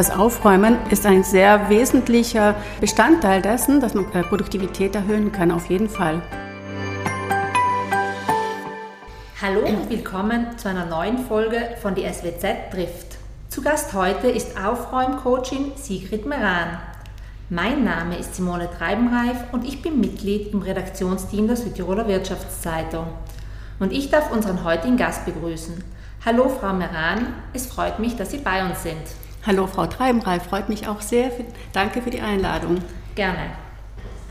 das Aufräumen ist ein sehr wesentlicher Bestandteil dessen, dass man äh, Produktivität erhöhen kann, auf jeden Fall. Hallo und willkommen zu einer neuen Folge von die SWZ trifft. Zu Gast heute ist Aufräumcoachin Sigrid Meran. Mein Name ist Simone Treibenreif und ich bin Mitglied im Redaktionsteam der Südtiroler Wirtschaftszeitung. Und ich darf unseren heutigen Gast begrüßen. Hallo Frau Meran, es freut mich, dass Sie bei uns sind. Hallo Frau Treibenreif, freut mich auch sehr. Danke für die Einladung. Gerne.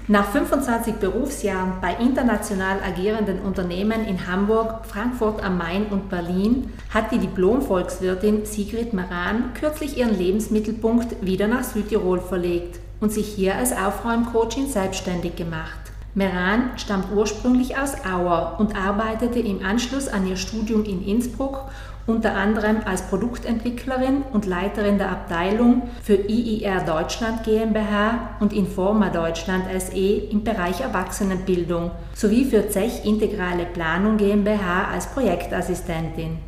Nach 25 Berufsjahren bei international agierenden Unternehmen in Hamburg, Frankfurt am Main und Berlin hat die Diplom-Volkswirtin Sigrid Maran kürzlich ihren Lebensmittelpunkt wieder nach Südtirol verlegt und sich hier als Aufräumcoachin selbstständig gemacht. Meran stammt ursprünglich aus Auer und arbeitete im Anschluss an ihr Studium in Innsbruck unter anderem als Produktentwicklerin und Leiterin der Abteilung für IIR Deutschland GmbH und Informa Deutschland SE im Bereich Erwachsenenbildung sowie für Zech Integrale Planung GmbH als Projektassistentin.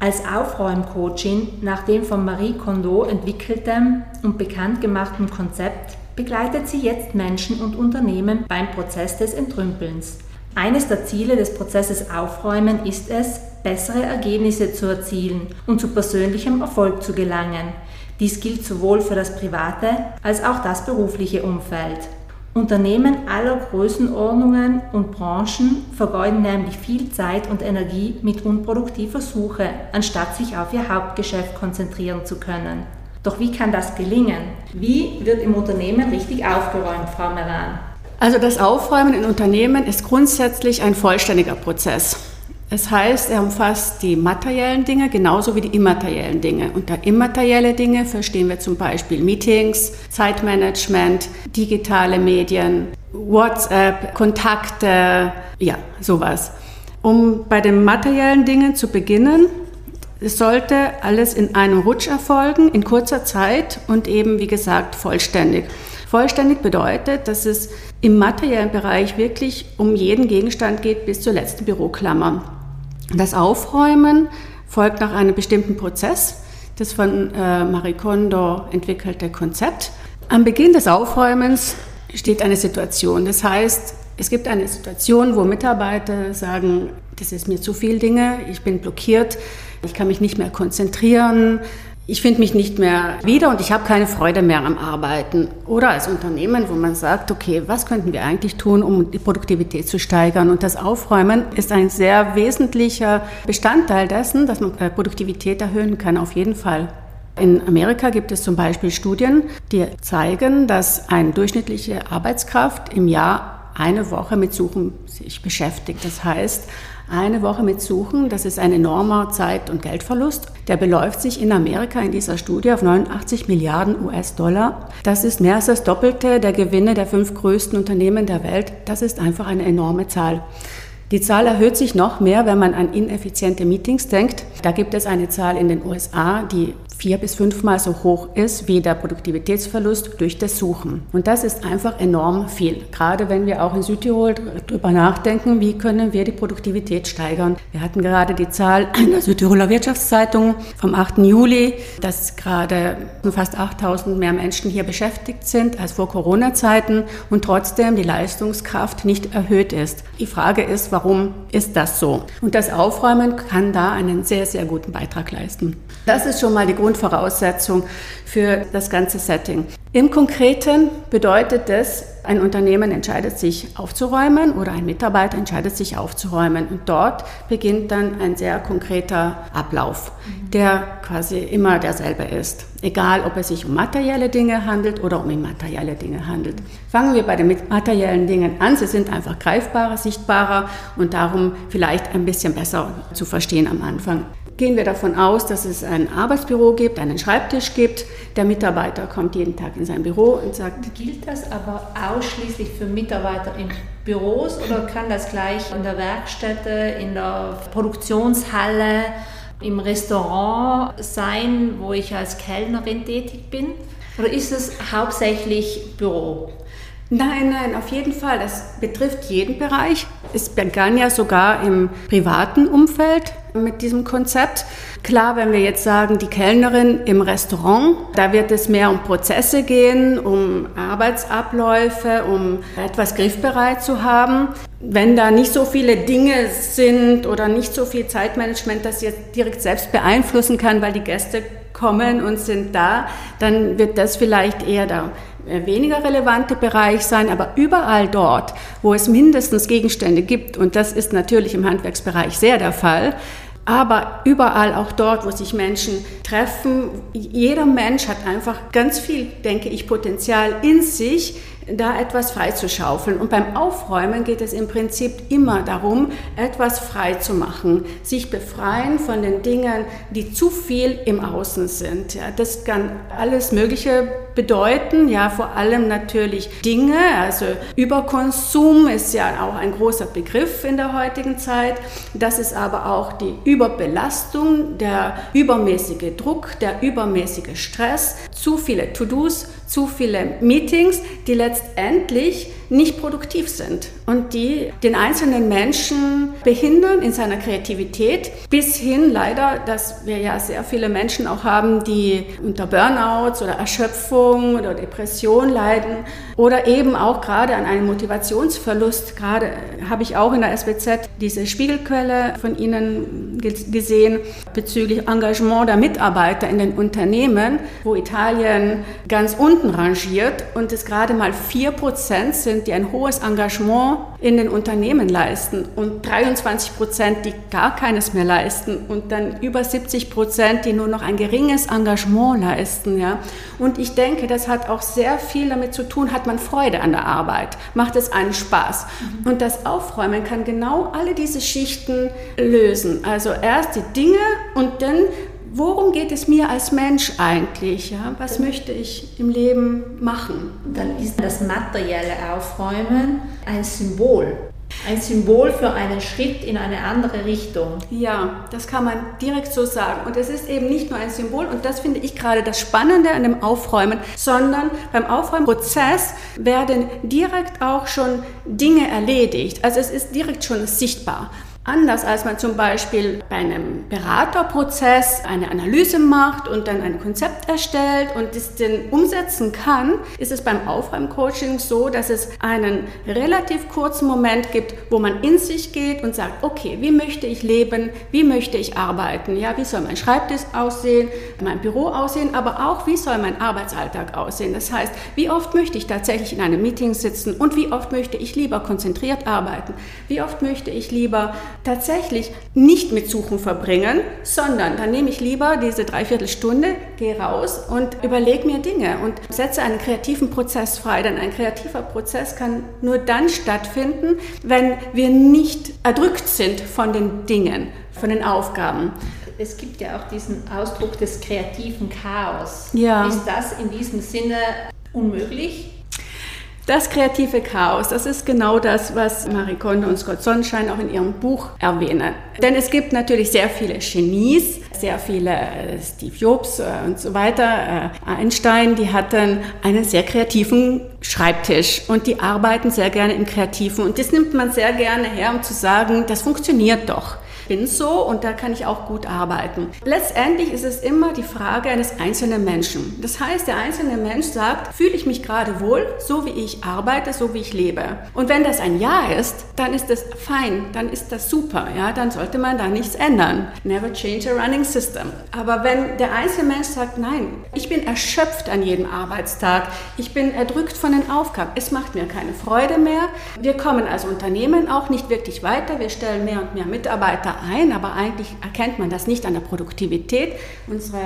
Als Aufräumcoachin nach dem von Marie Kondo entwickeltem und bekannt gemachten Konzept begleitet sie jetzt Menschen und Unternehmen beim Prozess des Entrümpelns. Eines der Ziele des Prozesses Aufräumen ist es, bessere Ergebnisse zu erzielen und zu persönlichem Erfolg zu gelangen. Dies gilt sowohl für das private als auch das berufliche Umfeld. Unternehmen aller Größenordnungen und Branchen vergeuden nämlich viel Zeit und Energie mit unproduktiver Suche, anstatt sich auf ihr Hauptgeschäft konzentrieren zu können. Doch wie kann das gelingen? Wie wird im Unternehmen richtig aufgeräumt, Frau Meran? Also das Aufräumen in Unternehmen ist grundsätzlich ein vollständiger Prozess. Es heißt, er umfasst die materiellen Dinge genauso wie die immateriellen Dinge. Unter immaterielle Dinge verstehen wir zum Beispiel Meetings, Zeitmanagement, digitale Medien, WhatsApp, Kontakte, ja, sowas. Um bei den materiellen Dingen zu beginnen, es sollte alles in einem Rutsch erfolgen, in kurzer Zeit und eben, wie gesagt, vollständig. Vollständig bedeutet, dass es im materiellen Bereich wirklich um jeden Gegenstand geht bis zur letzten Büroklammer. Das Aufräumen folgt nach einem bestimmten Prozess, das von äh, Marie Kondo entwickelte Konzept. Am Beginn des Aufräumens steht eine Situation. Das heißt, es gibt eine Situation, wo Mitarbeiter sagen, das ist mir zu viel Dinge, ich bin blockiert, ich kann mich nicht mehr konzentrieren, ich finde mich nicht mehr wieder und ich habe keine Freude mehr am Arbeiten. Oder als Unternehmen, wo man sagt, okay, was könnten wir eigentlich tun, um die Produktivität zu steigern? Und das Aufräumen ist ein sehr wesentlicher Bestandteil dessen, dass man äh, Produktivität erhöhen kann, auf jeden Fall. In Amerika gibt es zum Beispiel Studien, die zeigen, dass eine durchschnittliche Arbeitskraft im Jahr eine Woche mit Suchen sich beschäftigt. Das heißt, eine Woche mit Suchen, das ist ein enormer Zeit- und Geldverlust. Der beläuft sich in Amerika in dieser Studie auf 89 Milliarden US-Dollar. Das ist mehr als das Doppelte der Gewinne der fünf größten Unternehmen der Welt. Das ist einfach eine enorme Zahl. Die Zahl erhöht sich noch mehr, wenn man an ineffiziente Meetings denkt. Da gibt es eine Zahl in den USA, die vier bis fünfmal so hoch ist wie der Produktivitätsverlust durch das Suchen. Und das ist einfach enorm viel. Gerade wenn wir auch in Südtirol darüber nachdenken, wie können wir die Produktivität steigern. Wir hatten gerade die Zahl in der Südtiroler Wirtschaftszeitung vom 8. Juli, dass gerade fast 8000 mehr Menschen hier beschäftigt sind als vor Corona-Zeiten und trotzdem die Leistungskraft nicht erhöht ist. Die Frage ist, warum ist das so? Und das Aufräumen kann da einen sehr, sehr guten Beitrag leisten. Das ist schon mal die Grundvoraussetzung für das ganze Setting. Im Konkreten bedeutet das, ein Unternehmen entscheidet sich aufzuräumen oder ein Mitarbeiter entscheidet sich aufzuräumen. Und dort beginnt dann ein sehr konkreter Ablauf, der quasi immer derselbe ist. Egal, ob es sich um materielle Dinge handelt oder um immaterielle Dinge handelt. Fangen wir bei den materiellen Dingen an. Sie sind einfach greifbarer, sichtbarer und darum vielleicht ein bisschen besser zu verstehen am Anfang gehen wir davon aus, dass es ein Arbeitsbüro gibt, einen Schreibtisch gibt. Der Mitarbeiter kommt jeden Tag in sein Büro und sagt. Gilt das aber ausschließlich für Mitarbeiter in Büros oder kann das gleich in der Werkstätte, in der Produktionshalle, im Restaurant sein, wo ich als Kellnerin tätig bin? Oder ist es hauptsächlich Büro? Nein, nein, auf jeden Fall. Das betrifft jeden Bereich. Es begann ja sogar im privaten Umfeld mit diesem Konzept. Klar, wenn wir jetzt sagen, die Kellnerin im Restaurant, da wird es mehr um Prozesse gehen, um Arbeitsabläufe, um etwas griffbereit zu haben. Wenn da nicht so viele Dinge sind oder nicht so viel Zeitmanagement, das jetzt direkt selbst beeinflussen kann, weil die Gäste kommen und sind da, dann wird das vielleicht eher der weniger relevante Bereich sein, aber überall dort, wo es mindestens Gegenstände gibt, und das ist natürlich im Handwerksbereich sehr der Fall, aber überall auch dort, wo sich Menschen treffen, jeder Mensch hat einfach ganz viel, denke ich, Potenzial in sich, da etwas freizuschaufeln. Und beim Aufräumen geht es im Prinzip immer darum, etwas frei zu machen, sich befreien von den Dingen, die zu viel im Außen sind. Ja, das kann alles Mögliche bedeuten, ja, vor allem natürlich Dinge, also Überkonsum ist ja auch ein großer Begriff in der heutigen Zeit. Das ist aber auch die Überbelastung, der übermäßige Druck, der übermäßige Stress, zu viele To-Dos, zu viele Meetings, die letztendlich nicht produktiv sind und die den einzelnen Menschen behindern in seiner Kreativität, bis hin leider, dass wir ja sehr viele Menschen auch haben, die unter Burnouts oder Erschöpfung oder Depression leiden oder eben auch gerade an einem Motivationsverlust. Gerade habe ich auch in der SWZ diese Spiegelquelle von Ihnen gesehen bezüglich Engagement der Mitarbeiter in den Unternehmen, wo Italien ganz unten rangiert und es gerade mal vier Prozent sind sind, die ein hohes Engagement in den Unternehmen leisten und 23 Prozent, die gar keines mehr leisten und dann über 70 Prozent, die nur noch ein geringes Engagement leisten. Ja. Und ich denke, das hat auch sehr viel damit zu tun, hat man Freude an der Arbeit, macht es einen Spaß. Mhm. Und das Aufräumen kann genau alle diese Schichten lösen. Also erst die Dinge und dann worum geht es mir als Mensch eigentlich? Ja? Was möchte ich im Leben machen? Dann ist das materielle Aufräumen ein Symbol. Ein Symbol für einen Schritt in eine andere Richtung. Ja, das kann man direkt so sagen. Und es ist eben nicht nur ein Symbol, und das finde ich gerade das Spannende an dem Aufräumen, sondern beim Aufräumprozess werden direkt auch schon Dinge erledigt. Also es ist direkt schon sichtbar. Anders als man zum Beispiel bei einem Beraterprozess eine Analyse macht und dann ein Konzept erstellt und es dann umsetzen kann, ist es beim Aufräumcoaching so, dass es einen relativ kurzen Moment gibt, wo man in sich geht und sagt, okay, wie möchte ich leben, wie möchte ich arbeiten, ja, wie soll mein Schreibtisch aussehen, mein Büro aussehen, aber auch wie soll mein Arbeitsalltag aussehen. Das heißt, wie oft möchte ich tatsächlich in einem Meeting sitzen und wie oft möchte ich lieber konzentriert arbeiten, wie oft möchte ich lieber tatsächlich nicht mit Suchen verbringen, sondern dann nehme ich lieber diese Dreiviertelstunde, gehe raus und überlege mir Dinge und setze einen kreativen Prozess frei. Denn ein kreativer Prozess kann nur dann stattfinden, wenn wir nicht erdrückt sind von den Dingen, von den Aufgaben es gibt ja auch diesen Ausdruck des kreativen Chaos. Ja. Ist das in diesem Sinne unmöglich? Das kreative Chaos, das ist genau das, was Marie Kondo und Scott Sonnenschein auch in ihrem Buch erwähnen. Denn es gibt natürlich sehr viele Genies, sehr viele äh, Steve Jobs äh, und so weiter, äh, Einstein, die hatten einen sehr kreativen Schreibtisch und die arbeiten sehr gerne im Kreativen. Und das nimmt man sehr gerne her, um zu sagen, das funktioniert doch bin so und da kann ich auch gut arbeiten. Letztendlich ist es immer die Frage eines einzelnen Menschen. Das heißt, der einzelne Mensch sagt, fühle ich mich gerade wohl, so wie ich arbeite, so wie ich lebe. Und wenn das ein Ja ist, dann ist das fein, dann ist das super, ja, dann sollte man da nichts ändern. Never change a running system. Aber wenn der einzelne Mensch sagt, nein, ich bin erschöpft an jedem Arbeitstag, ich bin erdrückt von den Aufgaben, es macht mir keine Freude mehr, wir kommen als Unternehmen auch nicht wirklich weiter, wir stellen mehr und mehr Mitarbeiter ein, aber eigentlich erkennt man das nicht an der Produktivität. Unsere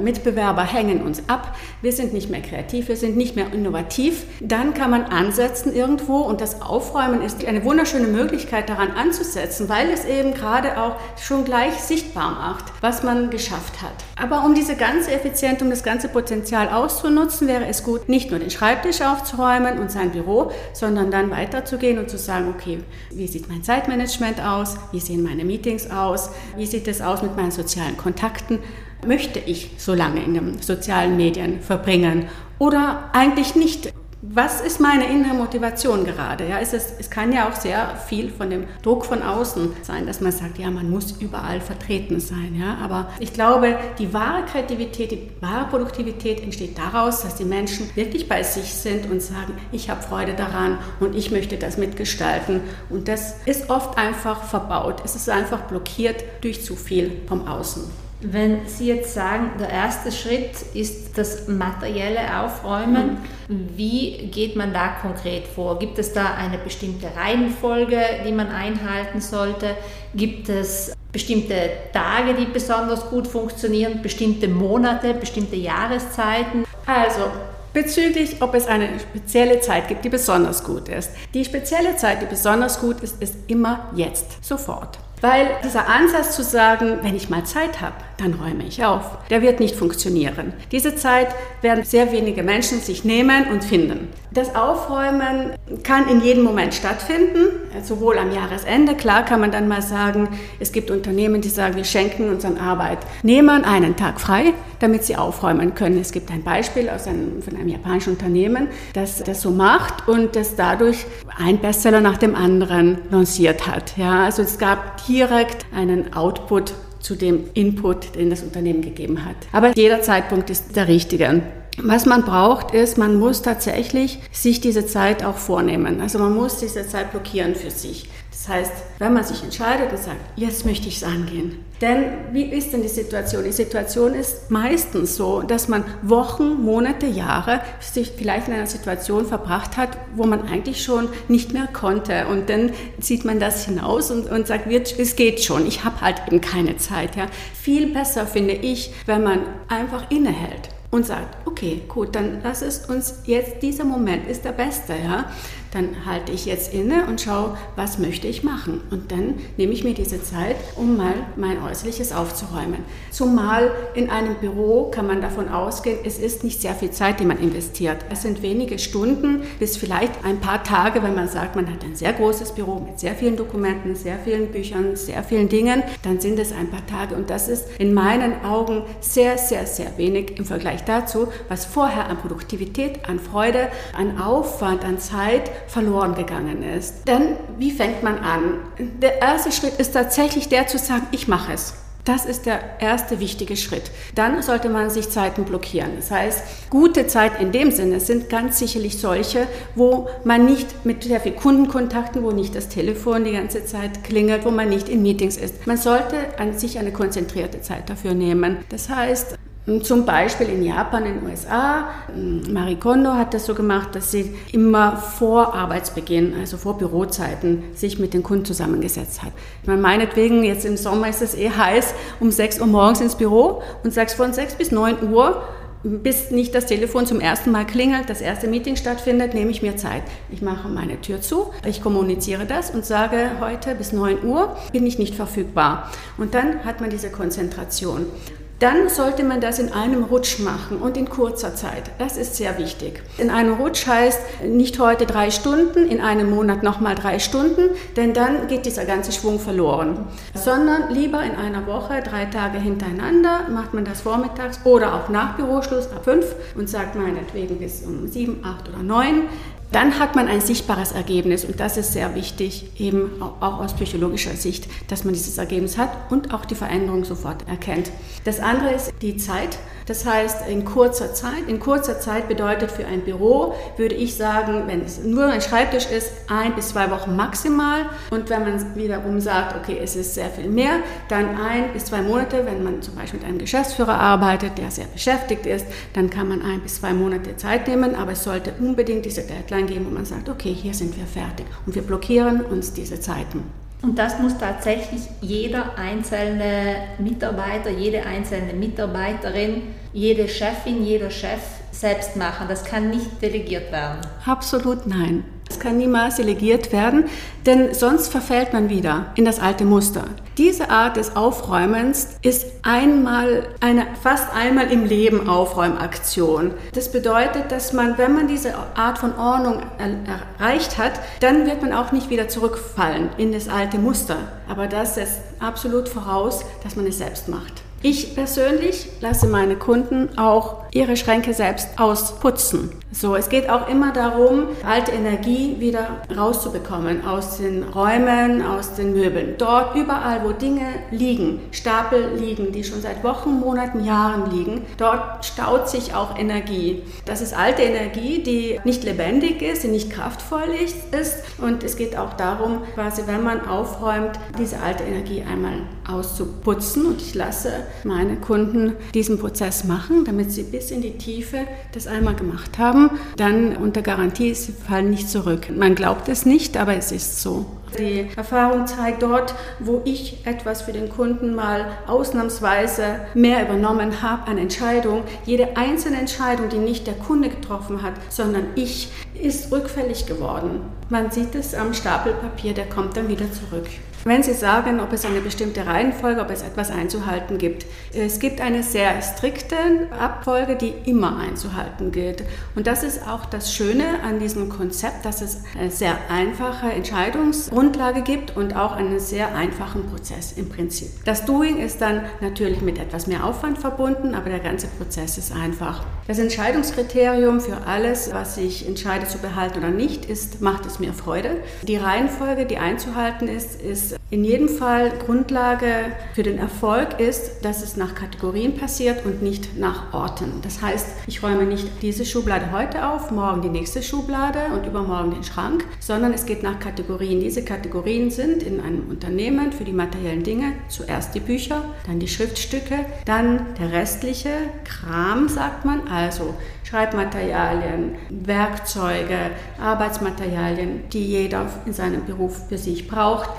Mitbewerber hängen uns ab, wir sind nicht mehr kreativ, wir sind nicht mehr innovativ. Dann kann man ansetzen irgendwo und das Aufräumen ist eine wunderschöne Möglichkeit daran anzusetzen, weil es eben gerade auch schon gleich sichtbar macht, was man geschafft hat. Aber um diese ganze Effizienz, um das ganze Potenzial auszunutzen, wäre es gut, nicht nur den Schreibtisch aufzuräumen und sein Büro, sondern dann weiterzugehen und zu sagen, okay, wie sieht mein Zeitmanagement aus? Wie sehen meine Meetings Meetings aus? Wie sieht es aus mit meinen sozialen Kontakten? Möchte ich so lange in den sozialen Medien verbringen oder eigentlich nicht? Was ist meine innere Motivation gerade? Ja, es, es kann ja auch sehr viel von dem Druck von außen sein, dass man sagt, ja, man muss überall vertreten sein. Ja, aber ich glaube, die wahre Kreativität, die wahre Produktivität entsteht daraus, dass die Menschen wirklich bei sich sind und sagen, ich habe Freude daran und ich möchte das mitgestalten. Und das ist oft einfach verbaut. Es ist einfach blockiert durch zu viel vom Außen. Wenn Sie jetzt sagen, der erste Schritt ist das materielle Aufräumen, mhm. wie geht man da konkret vor? Gibt es da eine bestimmte Reihenfolge, die man einhalten sollte? Gibt es bestimmte Tage, die besonders gut funktionieren, bestimmte Monate, bestimmte Jahreszeiten? Also, Bezüglich, ob es eine spezielle Zeit gibt, die besonders gut ist. Die spezielle Zeit, die besonders gut ist, ist immer jetzt, sofort. Weil dieser Ansatz zu sagen, wenn ich mal Zeit habe, dann räume ich auf, der wird nicht funktionieren. Diese Zeit werden sehr wenige Menschen sich nehmen und finden. Das Aufräumen kann in jedem Moment stattfinden, sowohl am Jahresende. Klar kann man dann mal sagen, es gibt Unternehmen, die sagen, wir schenken unseren Arbeitnehmern einen Tag frei, damit sie aufräumen können. Es gibt ein Beispiel aus einem, von einem japanischen Unternehmen, das das so macht und das dadurch ein Bestseller nach dem anderen lanciert hat. Ja, also es gab direkt einen Output zu dem Input, den das Unternehmen gegeben hat. Aber jeder Zeitpunkt ist der richtige. Was man braucht, ist, man muss tatsächlich sich diese Zeit auch vornehmen. Also man muss diese Zeit blockieren für sich. Das heißt, wenn man sich entscheidet und sagt, jetzt möchte ich es angehen. Denn wie ist denn die Situation? Die Situation ist meistens so, dass man Wochen, Monate, Jahre sich vielleicht in einer Situation verbracht hat, wo man eigentlich schon nicht mehr konnte. Und dann zieht man das hinaus und, und sagt, es geht schon, ich habe halt eben keine Zeit. Ja. Viel besser finde ich, wenn man einfach innehält und sagt, okay, gut, dann lass es uns jetzt, dieser Moment ist der beste, ja dann halte ich jetzt inne und schaue, was möchte ich machen. Und dann nehme ich mir diese Zeit, um mal mein Äußerliches aufzuräumen. Zumal in einem Büro kann man davon ausgehen, es ist nicht sehr viel Zeit, die man investiert. Es sind wenige Stunden bis vielleicht ein paar Tage, wenn man sagt, man hat ein sehr großes Büro mit sehr vielen Dokumenten, sehr vielen Büchern, sehr vielen Dingen, dann sind es ein paar Tage. Und das ist in meinen Augen sehr, sehr, sehr wenig im Vergleich dazu, was vorher an Produktivität, an Freude, an Aufwand, an Zeit verloren gegangen ist. Denn wie fängt man an? Der erste Schritt ist tatsächlich der zu sagen, ich mache es. Das ist der erste wichtige Schritt. Dann sollte man sich Zeiten blockieren. Das heißt, gute Zeit in dem Sinne sind ganz sicherlich solche, wo man nicht mit sehr viel Kundenkontakten, wo nicht das Telefon die ganze Zeit klingelt, wo man nicht in Meetings ist. Man sollte an sich eine konzentrierte Zeit dafür nehmen. Das heißt, zum Beispiel in Japan, in den USA, Marie Kondo hat das so gemacht, dass sie immer vor Arbeitsbeginn, also vor Bürozeiten, sich mit den Kunden zusammengesetzt hat. Man meinetwegen, jetzt im Sommer ist es eh heiß, um 6 Uhr morgens ins Büro und sagst von 6 bis 9 Uhr bis nicht das Telefon zum ersten Mal klingelt, das erste Meeting stattfindet, nehme ich mir Zeit. Ich mache meine Tür zu, ich kommuniziere das und sage, heute bis 9 Uhr bin ich nicht verfügbar. Und dann hat man diese Konzentration dann sollte man das in einem Rutsch machen und in kurzer Zeit. Das ist sehr wichtig. In einem Rutsch heißt nicht heute drei Stunden, in einem Monat nochmal drei Stunden, denn dann geht dieser ganze Schwung verloren. Sondern lieber in einer Woche, drei Tage hintereinander, macht man das vormittags oder auch nach Büroschluss ab fünf und sagt meinetwegen bis um sieben, acht oder neun dann hat man ein sichtbares Ergebnis und das ist sehr wichtig, eben auch aus psychologischer Sicht, dass man dieses Ergebnis hat und auch die Veränderung sofort erkennt. Das andere ist die Zeit. Das heißt, in kurzer Zeit, in kurzer Zeit bedeutet für ein Büro, würde ich sagen, wenn es nur ein Schreibtisch ist, ein bis zwei Wochen maximal. Und wenn man wiederum sagt, okay, es ist sehr viel mehr, dann ein bis zwei Monate. Wenn man zum Beispiel mit einem Geschäftsführer arbeitet, der sehr beschäftigt ist, dann kann man ein bis zwei Monate Zeit nehmen. Aber es sollte unbedingt diese Deadline geben, wo man sagt, okay, hier sind wir fertig. Und wir blockieren uns diese Zeiten. Und das muss tatsächlich jeder einzelne Mitarbeiter, jede einzelne Mitarbeiterin, jede Chefin, jeder Chef selbst machen. Das kann nicht delegiert werden. Absolut nein. Es kann niemals delegiert werden, denn sonst verfällt man wieder in das alte Muster. Diese Art des Aufräumens ist einmal eine fast einmal im Leben Aufräumaktion. Das bedeutet, dass man, wenn man diese Art von Ordnung erreicht hat, dann wird man auch nicht wieder zurückfallen in das alte Muster. Aber das setzt absolut voraus, dass man es selbst macht. Ich persönlich lasse meine Kunden auch ihre Schränke selbst ausputzen. So, es geht auch immer darum, alte Energie wieder rauszubekommen aus den Räumen, aus den Möbeln. Dort überall, wo Dinge liegen, Stapel liegen, die schon seit Wochen, Monaten, Jahren liegen, dort staut sich auch Energie. Das ist alte Energie, die nicht lebendig ist, die nicht kraftvoll ist. Und es geht auch darum, quasi, wenn man aufräumt, diese alte Energie einmal auszuputzen. Und ich lasse meine Kunden diesen Prozess machen, damit sie bis in die Tiefe das einmal gemacht haben. Dann unter Garantie, sie fallen nicht zurück. Man glaubt es nicht, aber es ist so. Die Erfahrung zeigt dort, wo ich etwas für den Kunden mal ausnahmsweise mehr übernommen habe an Entscheidung. Jede einzelne Entscheidung, die nicht der Kunde getroffen hat, sondern ich, ist rückfällig geworden. Man sieht es am Stapel Papier, der kommt dann wieder zurück. Wenn Sie sagen, ob es eine bestimmte Reihenfolge, ob es etwas einzuhalten gibt. Es gibt eine sehr strikte Abfolge, die immer einzuhalten gilt. Und das ist auch das Schöne an diesem Konzept, dass es eine sehr einfache Entscheidungsgrundlage gibt und auch einen sehr einfachen Prozess im Prinzip. Das Doing ist dann natürlich mit etwas mehr Aufwand verbunden, aber der ganze Prozess ist einfach. Das Entscheidungskriterium für alles, was ich entscheide zu behalten oder nicht, ist, macht es mir Freude. Die Reihenfolge, die einzuhalten ist, ist in jedem Fall Grundlage für den Erfolg ist, dass es nach Kategorien passiert und nicht nach Orten. Das heißt, ich räume nicht diese Schublade heute auf, morgen die nächste Schublade und übermorgen den Schrank, sondern es geht nach Kategorien. Diese Kategorien sind in einem Unternehmen für die materiellen Dinge zuerst die Bücher, dann die Schriftstücke, dann der restliche Kram, sagt man, also Schreibmaterialien, Werkzeuge, Arbeitsmaterialien, die jeder in seinem Beruf für sich braucht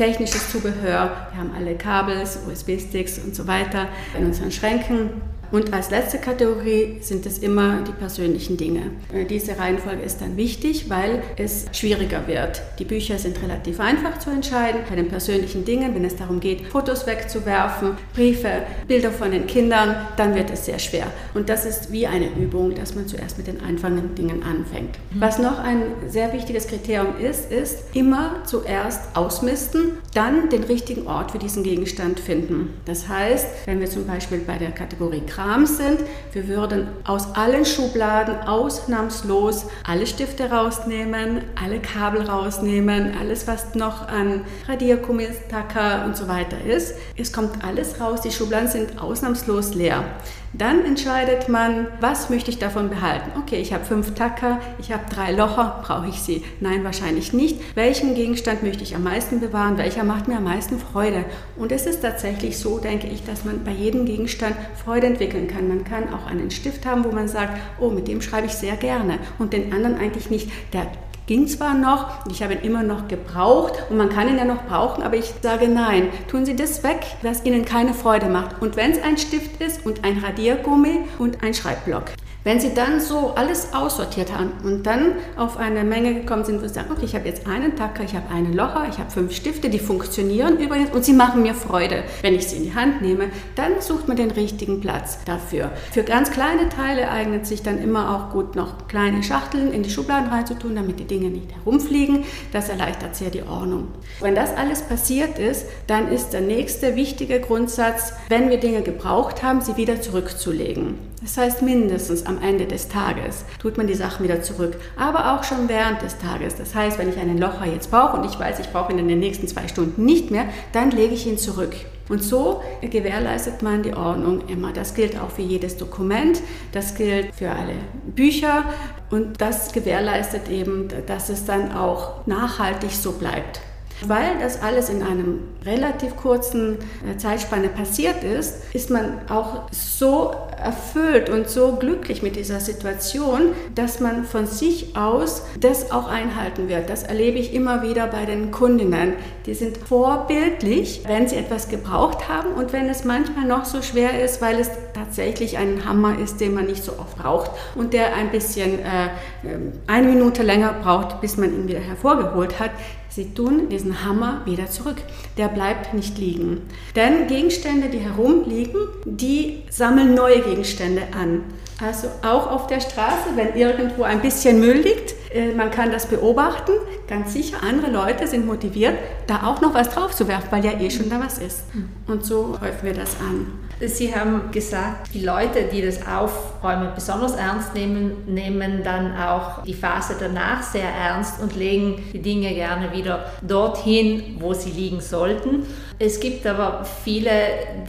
technisches Zubehör. Wir haben alle Kabels, USB-Sticks und so weiter in unseren Schränken. Und als letzte Kategorie sind es immer die persönlichen Dinge. Äh, diese Reihenfolge ist dann wichtig, weil es schwieriger wird. Die Bücher sind relativ einfach zu entscheiden. Bei den persönlichen Dingen, wenn es darum geht, Fotos wegzuwerfen, Briefe, Bilder von den Kindern, dann wird es sehr schwer. Und das ist wie eine Übung, dass man zuerst mit den einfachen Dingen anfängt. Mhm. Was noch ein sehr wichtiges Kriterium ist, ist immer zuerst ausmisten, dann den richtigen Ort für diesen Gegenstand finden. Das heißt, wenn wir zum Beispiel bei der Kategorie Kram sind. Wir würden aus allen Schubladen ausnahmslos alle Stifte rausnehmen, alle Kabel rausnehmen, alles, was noch an Radiergummis, Tacker und so weiter ist. Es kommt alles raus, die Schubladen sind ausnahmslos leer. Dann entscheidet man, was möchte ich davon behalten. Okay, ich habe fünf Tacker, ich habe drei Locher, brauche ich sie? Nein, wahrscheinlich nicht. Welchen Gegenstand möchte ich am meisten bewahren? Welcher macht mir am meisten Freude? Und es ist tatsächlich so, denke ich, dass man bei jedem Gegenstand Freude entwickeln kann. Man kann auch einen Stift haben, wo man sagt, oh, mit dem schreibe ich sehr gerne und den anderen eigentlich nicht. Der ging zwar noch, ich habe ihn immer noch gebraucht und man kann ihn ja noch brauchen, aber ich sage nein, tun Sie das weg, was Ihnen keine Freude macht. Und wenn es ein Stift ist und ein Radiergummi und ein Schreibblock. Wenn Sie dann so alles aussortiert haben und dann auf eine Menge gekommen sind, wo Sie sagen, okay, ich habe jetzt einen Tacker, ich habe einen Locher, ich habe fünf Stifte, die funktionieren übrigens und sie machen mir Freude, wenn ich sie in die Hand nehme, dann sucht man den richtigen Platz dafür. Für ganz kleine Teile eignet sich dann immer auch gut noch kleine Schachteln in die Schubladen reinzutun, damit die Dinge nicht herumfliegen. Das erleichtert sehr die Ordnung. Wenn das alles passiert ist, dann ist der nächste wichtige Grundsatz, wenn wir Dinge gebraucht haben, sie wieder zurückzulegen. Das heißt, mindestens am Ende des Tages tut man die Sachen wieder zurück, aber auch schon während des Tages. Das heißt, wenn ich einen Locher jetzt brauche und ich weiß, ich brauche ihn in den nächsten zwei Stunden nicht mehr, dann lege ich ihn zurück. Und so gewährleistet man die Ordnung immer. Das gilt auch für jedes Dokument, das gilt für alle Bücher und das gewährleistet eben, dass es dann auch nachhaltig so bleibt. Weil das alles in einem relativ kurzen äh, Zeitspanne passiert ist, ist man auch so erfüllt und so glücklich mit dieser Situation, dass man von sich aus das auch einhalten wird. Das erlebe ich immer wieder bei den Kundinnen. Die sind vorbildlich, wenn sie etwas gebraucht haben und wenn es manchmal noch so schwer ist, weil es tatsächlich ein Hammer ist, den man nicht so oft braucht und der ein bisschen äh, ähm, eine Minute länger braucht, bis man ihn wieder hervorgeholt hat. Sie tun diesen Hammer wieder zurück. Der bleibt nicht liegen. Denn Gegenstände, die herumliegen, die sammeln neue Gegenstände an. Also auch auf der Straße, wenn irgendwo ein bisschen Müll liegt, äh, man kann das beobachten. Ganz sicher, andere Leute sind motiviert, da auch noch was drauf zu werfen, weil ja eh schon da was ist. Und so häufen wir das an. Sie haben gesagt, die Leute, die das Aufräumen besonders ernst nehmen, nehmen dann auch die Phase danach sehr ernst und legen die Dinge gerne wieder dorthin, wo sie liegen sollten. Es gibt aber viele,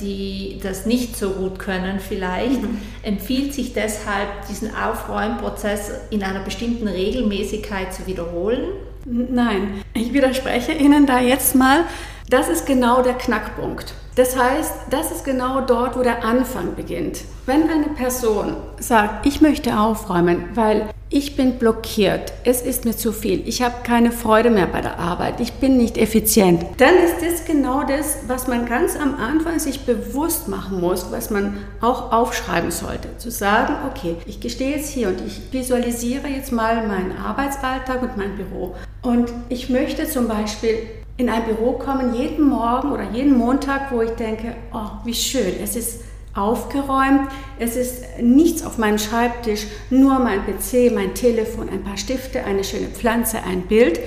die das nicht so gut können vielleicht. Mhm. Empfiehlt sich deshalb, diesen Aufräumprozess in einer bestimmten Regelmäßigkeit zu wiederholen? Nein, ich widerspreche Ihnen da jetzt mal. Das ist genau der Knackpunkt. Das heißt, das ist genau dort, wo der Anfang beginnt. Wenn eine Person sagt, ich möchte aufräumen, weil ich bin blockiert, es ist mir zu viel, ich habe keine Freude mehr bei der Arbeit, ich bin nicht effizient, dann ist das genau das, was man ganz am Anfang sich bewusst machen muss, was man auch aufschreiben sollte. Zu sagen, okay, ich gestehe jetzt hier und ich visualisiere jetzt mal meinen Arbeitsalltag und mein Büro. Und ich möchte zum Beispiel in ein Büro kommen, jeden Morgen oder jeden Montag, wo ich denke, oh, wie schön, es ist aufgeräumt, es ist nichts auf meinem Schreibtisch, nur mein PC, mein Telefon, ein paar Stifte, eine schöne Pflanze, ein Bild.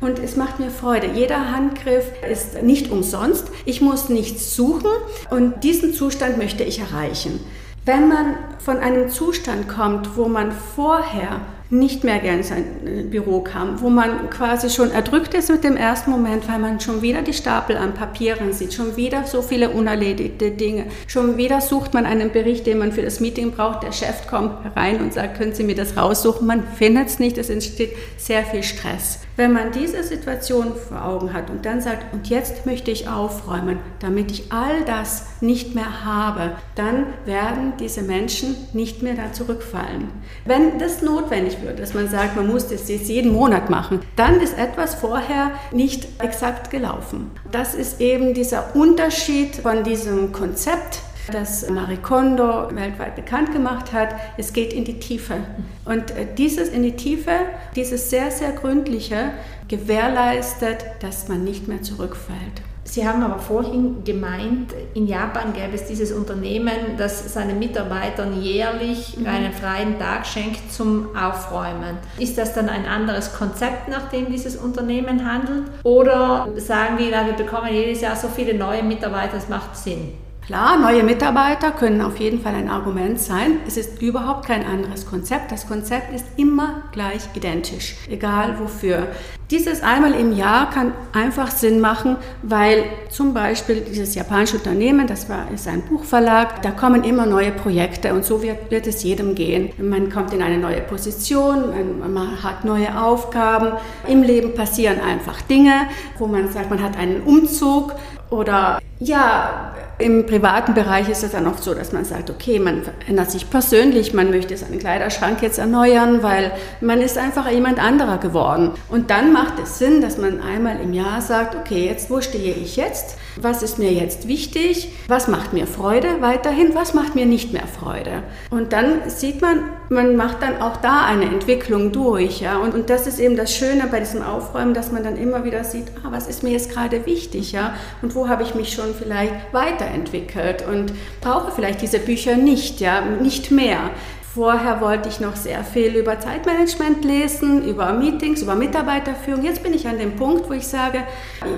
Und es macht mir Freude. Jeder Handgriff ist nicht umsonst. Ich muss nichts suchen und diesen Zustand möchte ich erreichen. Wenn man von einem Zustand kommt, wo man vorher nicht mehr gerne in sein äh, Büro kam, wo man quasi schon erdrückt ist mit dem ersten Moment, weil man schon wieder die Stapel an Papieren sieht, schon wieder so viele unerledigte Dinge, schon wieder sucht man einen Bericht, den man für das Meeting braucht, der Chef kommt herein und sagt, können Sie mir das raussuchen, man findet es nicht, es entsteht sehr viel Stress. Wenn man diese Situation vor Augen hat und dann sagt, und jetzt möchte ich aufräumen, damit ich all das nicht mehr habe, dann werden diese Menschen nicht mehr da zurückfallen. Wenn das notwendig dass man sagt, man muss das jetzt jeden Monat machen, dann ist etwas vorher nicht exakt gelaufen. Das ist eben dieser Unterschied von diesem Konzept, das Marie Kondo weltweit bekannt gemacht hat. Es geht in die Tiefe. Und äh, dieses in die Tiefe, dieses sehr, sehr gründliche, gewährleistet, dass man nicht mehr zurückfällt. Sie haben aber vorhin gemeint, in Japan gäbe es dieses Unternehmen, das seinen Mitarbeitern jährlich mhm. einen freien Tag schenkt zum Aufräumen. Ist das dann ein anderes Konzept, nach dem dieses Unternehmen handelt? Oder sagen die, wir bekommen jedes Jahr so viele neue Mitarbeiter, es macht Sinn? Klar, neue Mitarbeiter können auf jeden Fall ein Argument sein. Es ist überhaupt kein anderes Konzept. Das Konzept ist immer gleich identisch, egal wofür. Dieses einmal im Jahr kann einfach Sinn machen, weil zum Beispiel dieses japanische Unternehmen, das war, ist ein Buchverlag, da kommen immer neue Projekte und so wird, wird es jedem gehen. Man kommt in eine neue Position, man, man hat neue Aufgaben. Im Leben passieren einfach Dinge, wo man sagt, man hat einen Umzug oder ja, im privaten Bereich ist es dann oft so, dass man sagt, okay, man verändert sich persönlich, man möchte seinen Kleiderschrank jetzt erneuern, weil man ist einfach jemand anderer geworden. Und dann macht es Sinn, dass man einmal im Jahr sagt, okay, jetzt wo stehe ich jetzt? Was ist mir jetzt wichtig? Was macht mir Freude weiterhin? Was macht mir nicht mehr Freude? Und dann sieht man, man macht dann auch da eine Entwicklung durch. Ja? Und, und das ist eben das Schöne bei diesem Aufräumen, dass man dann immer wieder sieht, ah, was ist mir jetzt gerade wichtig? Ja? Und wo habe ich mich schon vielleicht weiterentwickelt und brauche vielleicht diese Bücher nicht, ja, nicht mehr. Vorher wollte ich noch sehr viel über Zeitmanagement lesen, über Meetings, über Mitarbeiterführung. Jetzt bin ich an dem Punkt, wo ich sage,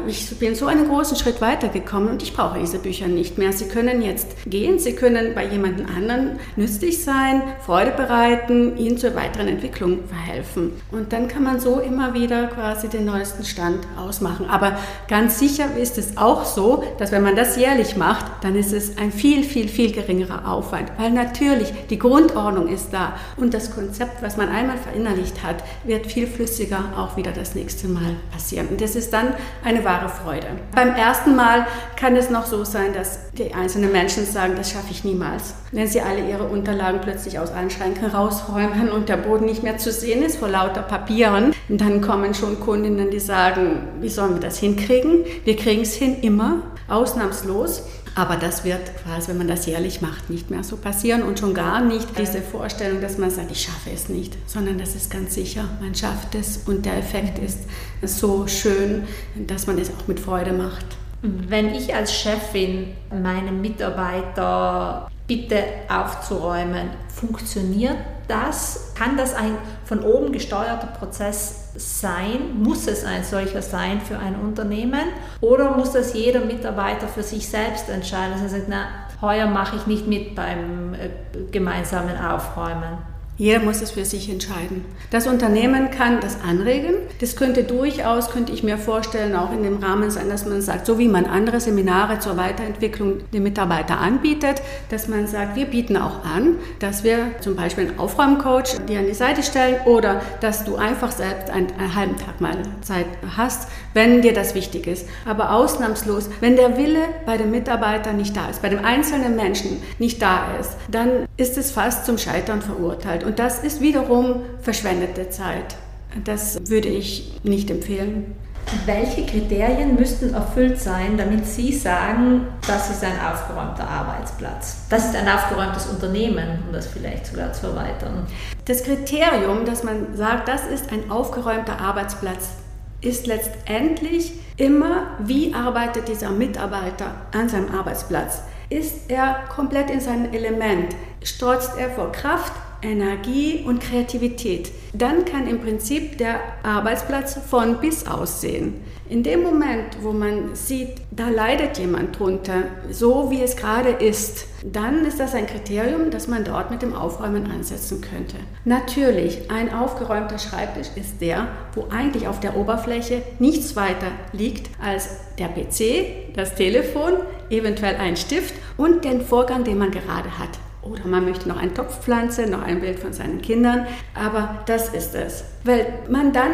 ich bin so einen großen Schritt weitergekommen und ich brauche diese Bücher nicht mehr. Sie können jetzt gehen, Sie können bei jemand anderen nützlich sein, Freude bereiten, Ihnen zur weiteren Entwicklung verhelfen. Und dann kann man so immer wieder quasi den neuesten Stand ausmachen. Aber ganz sicher ist es auch so, dass wenn man das jährlich macht, dann ist es ein viel, viel, viel geringerer Aufwand. Weil natürlich die Grundordnung Ordnung ist da. Und das Konzept, was man einmal verinnerlicht hat, wird viel flüssiger auch wieder das nächste Mal passieren. Und das ist dann eine wahre Freude. Beim ersten Mal kann es noch so sein, dass die einzelnen Menschen sagen, das schaffe ich niemals. Wenn sie alle ihre Unterlagen plötzlich aus allen Schränken rausräumen und der Boden nicht mehr zu sehen ist vor lauter Papieren, dann kommen schon Kundinnen, die sagen, wie sollen wir das hinkriegen? Wir kriegen es hin immer, ausnahmslos. Aber das wird quasi, wenn man das jährlich macht, nicht mehr so passieren und schon gar nicht diese Vorstellung, dass man sagt, ich schaffe es nicht, sondern das ist ganz sicher, man schafft es und der Effekt ist so schön, dass man es auch mit Freude macht. Wenn ich als Chefin meinem Mitarbeiter Bitte aufzuräumen. Funktioniert das? Kann das ein von oben gesteuerter Prozess sein? Muss es ein solcher sein für ein Unternehmen? Oder muss das jeder Mitarbeiter für sich selbst entscheiden? Dass sagt, na, heuer mache ich nicht mit beim äh, gemeinsamen Aufräumen. Jeder muss es für sich entscheiden. Das Unternehmen kann das anregen. Das könnte durchaus, könnte ich mir vorstellen, auch in dem Rahmen sein, dass man sagt, so wie man andere Seminare zur Weiterentwicklung der Mitarbeiter anbietet, dass man sagt, wir bieten auch an, dass wir zum Beispiel einen Aufräumcoach dir an die Seite stellen oder dass du einfach selbst einen, einen halben Tag mal Zeit hast, wenn dir das wichtig ist. Aber ausnahmslos, wenn der Wille bei dem Mitarbeiter nicht da ist, bei dem einzelnen Menschen nicht da ist, dann ist es fast zum Scheitern verurteilt. Und das ist wiederum verschwendete Zeit. Das würde ich nicht empfehlen. Welche Kriterien müssten erfüllt sein, damit Sie sagen, das ist ein aufgeräumter Arbeitsplatz? Das ist ein aufgeräumtes Unternehmen, um das vielleicht sogar zu erweitern. Das Kriterium, dass man sagt, das ist ein aufgeräumter Arbeitsplatz, ist letztendlich immer, wie arbeitet dieser Mitarbeiter an seinem Arbeitsplatz? Ist er komplett in seinem Element? Strotzt er vor Kraft? Energie und Kreativität. Dann kann im Prinzip der Arbeitsplatz von bis aussehen. In dem Moment, wo man sieht, da leidet jemand drunter, so wie es gerade ist, dann ist das ein Kriterium, dass man dort mit dem Aufräumen ansetzen könnte. Natürlich, ein aufgeräumter Schreibtisch ist der, wo eigentlich auf der Oberfläche nichts weiter liegt als der PC, das Telefon, eventuell ein Stift und den Vorgang, den man gerade hat. Oder man möchte noch einen Topf pflanzen, noch ein Bild von seinen Kindern. Aber das ist es. Weil man dann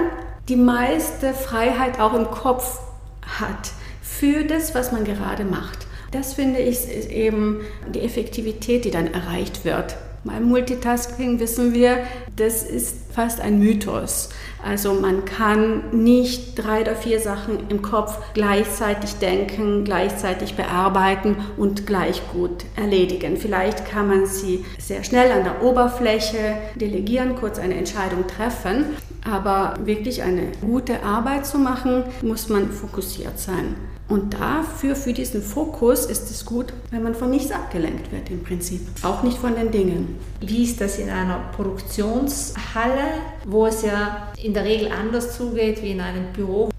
die meiste Freiheit auch im Kopf hat für das, was man gerade macht. Das finde ich ist eben die Effektivität, die dann erreicht wird. Beim Multitasking wissen wir, das ist fast ein Mythos. Also man kann nicht drei oder vier Sachen im Kopf gleichzeitig denken, gleichzeitig bearbeiten und gleich gut erledigen. Vielleicht kann man sie sehr schnell an der Oberfläche delegieren, kurz eine Entscheidung treffen, aber wirklich eine gute Arbeit zu machen, muss man fokussiert sein. Und dafür, für diesen Fokus, ist es gut, wenn man von nichts abgelenkt wird im Prinzip. Auch nicht von den Dingen. Wie ist das in einer Produktionshalle, wo es ja in der Regel anders zugeht wie in einem Büro?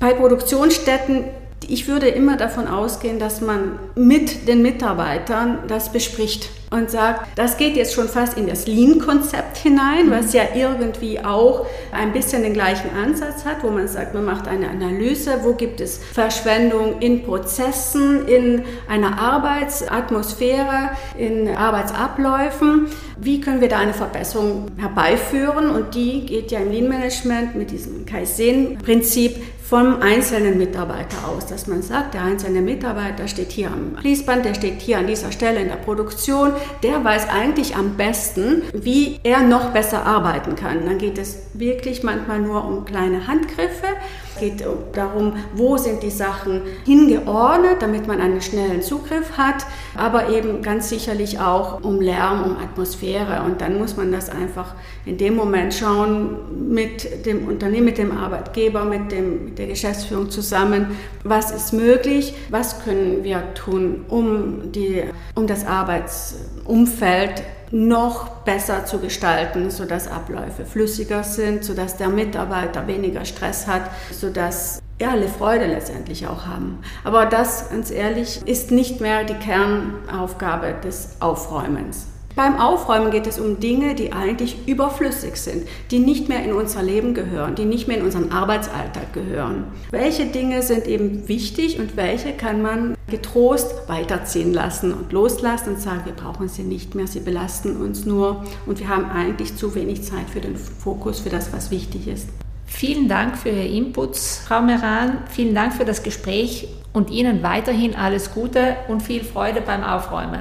Bei Produktionsstätten ich würde immer davon ausgehen, dass man mit den Mitarbeitern das bespricht und sagt, das geht jetzt schon fast in das Lean-Konzept hinein, was ja irgendwie auch ein bisschen den gleichen Ansatz hat, wo man sagt, man macht eine Analyse, wo gibt es Verschwendung in Prozessen, in einer Arbeitsatmosphäre, in Arbeitsabläufen. Wie können wir da eine Verbesserung herbeiführen? Und die geht ja im Lean-Management mit diesem Kaizen-Prinzip vom einzelnen Mitarbeiter aus, dass man sagt, der einzelne Mitarbeiter steht hier am Fließband, der steht hier an dieser Stelle in der Produktion, der weiß eigentlich am besten, wie er noch besser arbeiten kann. Dann geht es wirklich manchmal nur um kleine Handgriffe. Es geht darum, wo sind die Sachen hingeordnet, damit man einen schnellen Zugriff hat, aber eben ganz sicherlich auch um Lärm, um Atmosphäre. Und dann muss man das einfach in dem Moment schauen mit dem Unternehmen, mit dem Arbeitgeber, mit, dem, mit der Geschäftsführung zusammen, was ist möglich, was können wir tun, um, die, um das Arbeitsumfeld noch besser zu gestalten, sodass Abläufe flüssiger sind, sodass der Mitarbeiter weniger Stress hat, sodass alle Freude letztendlich auch haben. Aber das, ganz ehrlich, ist nicht mehr die Kernaufgabe des Aufräumens. Beim Aufräumen geht es um Dinge, die eigentlich überflüssig sind, die nicht mehr in unser Leben gehören, die nicht mehr in unseren Arbeitsalltag gehören. Welche Dinge sind eben wichtig und welche kann man getrost weiterziehen lassen und loslassen und sagen, wir brauchen sie nicht mehr, sie belasten uns nur und wir haben eigentlich zu wenig Zeit für den Fokus, für das, was wichtig ist. Vielen Dank für Ihre Inputs, Frau Meran. Vielen Dank für das Gespräch und Ihnen weiterhin alles Gute und viel Freude beim Aufräumen.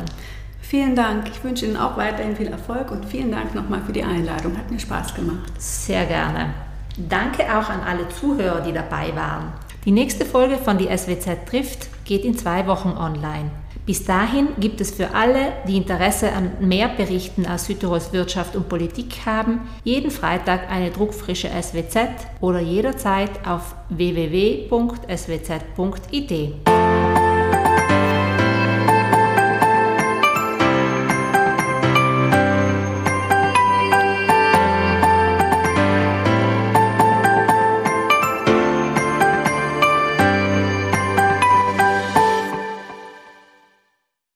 Vielen Dank. Ich wünsche Ihnen auch weiterhin viel Erfolg und vielen Dank nochmal für die Einladung. Hat mir Spaß gemacht. Sehr gerne. Danke auch an alle Zuhörer, die dabei waren. Die nächste Folge von Die SWZ trifft geht in zwei Wochen online. Bis dahin gibt es für alle, die Interesse an mehr Berichten aus Südtirols Wirtschaft und Politik haben, jeden Freitag eine druckfrische SWZ oder jederzeit auf www.swz.it.